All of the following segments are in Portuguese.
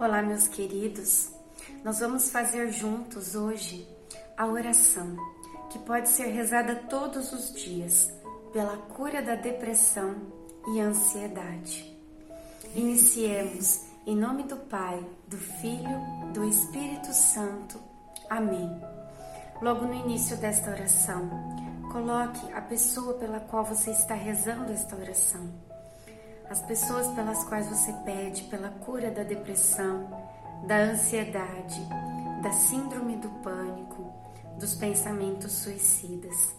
Olá, meus queridos. Nós vamos fazer juntos hoje a oração que pode ser rezada todos os dias pela cura da depressão e ansiedade. Iniciemos em nome do Pai, do Filho, do Espírito Santo. Amém. Logo no início desta oração, coloque a pessoa pela qual você está rezando esta oração as pessoas pelas quais você pede pela cura da depressão, da ansiedade, da síndrome do pânico, dos pensamentos suicidas.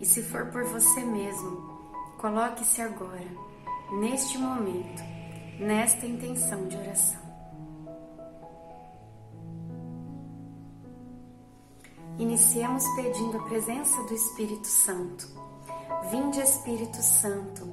E se for por você mesmo, coloque-se agora, neste momento, nesta intenção de oração. Iniciemos pedindo a presença do Espírito Santo. Vinde, Espírito Santo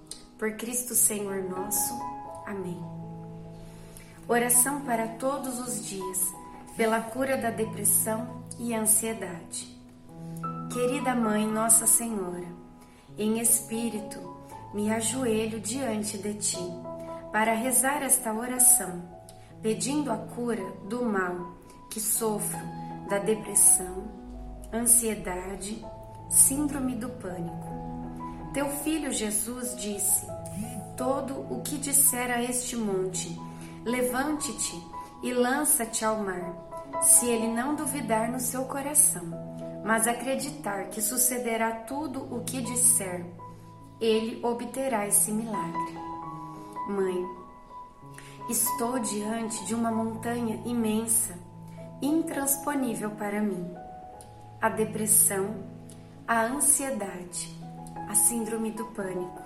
por Cristo Senhor nosso. Amém. Oração para todos os dias, pela cura da depressão e ansiedade. Querida Mãe Nossa Senhora, em espírito me ajoelho diante de ti para rezar esta oração, pedindo a cura do mal que sofro da depressão, ansiedade, síndrome do pânico teu filho Jesus disse: Todo o que disser a este monte, levante-te e lança-te ao mar, se ele não duvidar no seu coração, mas acreditar que sucederá tudo o que disser, ele obterá esse milagre. Mãe, estou diante de uma montanha imensa, intransponível para mim. A depressão, a ansiedade, a síndrome do pânico.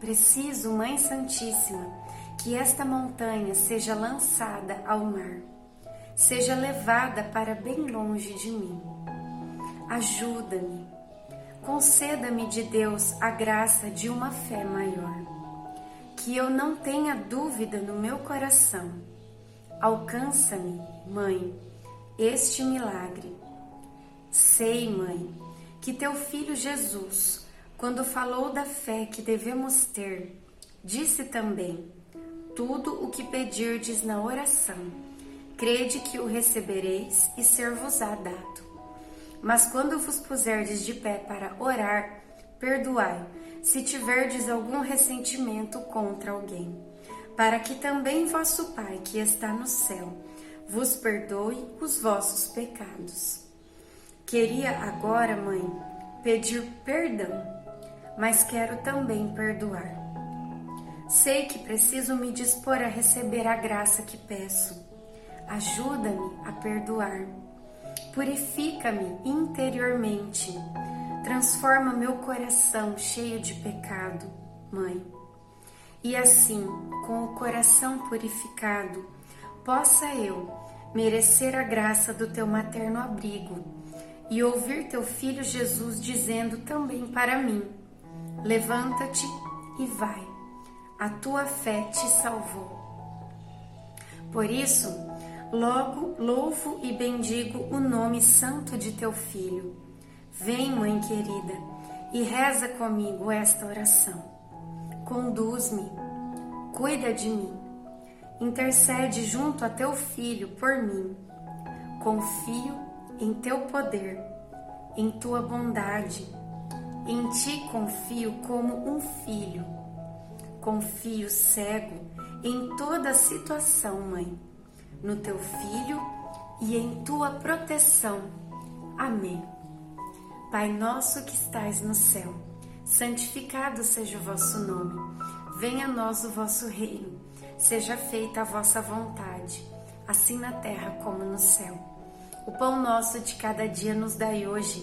Preciso, Mãe Santíssima, que esta montanha seja lançada ao mar, seja levada para bem longe de mim. Ajuda-me, conceda-me de Deus a graça de uma fé maior, que eu não tenha dúvida no meu coração. Alcança-me, Mãe, este milagre. Sei, Mãe, que teu filho Jesus quando falou da fé que devemos ter, disse também: Tudo o que pedirdes na oração, crede que o recebereis e ser-vos-á dado. Mas quando vos puserdes de pé para orar, perdoai, se tiverdes algum ressentimento contra alguém, para que também vosso Pai, que está no céu, vos perdoe os vossos pecados. Queria agora, mãe, pedir perdão mas quero também perdoar. Sei que preciso me dispor a receber a graça que peço. Ajuda-me a perdoar. Purifica-me interiormente. Transforma meu coração cheio de pecado, Mãe. E assim, com o coração purificado, possa eu merecer a graça do teu materno abrigo e ouvir teu filho Jesus dizendo também para mim: Levanta-te e vai, a tua fé te salvou. Por isso, logo louvo e bendigo o nome santo de teu filho. Vem, mãe querida, e reza comigo esta oração. Conduz-me, cuida de mim, intercede junto a teu filho por mim. Confio em teu poder, em tua bondade em ti confio como um filho. Confio cego em toda situação, mãe, no teu filho e em tua proteção. Amém. Pai nosso que estais no céu, santificado seja o vosso nome. Venha a nós o vosso reino. Seja feita a vossa vontade, assim na terra como no céu. O pão nosso de cada dia nos dai hoje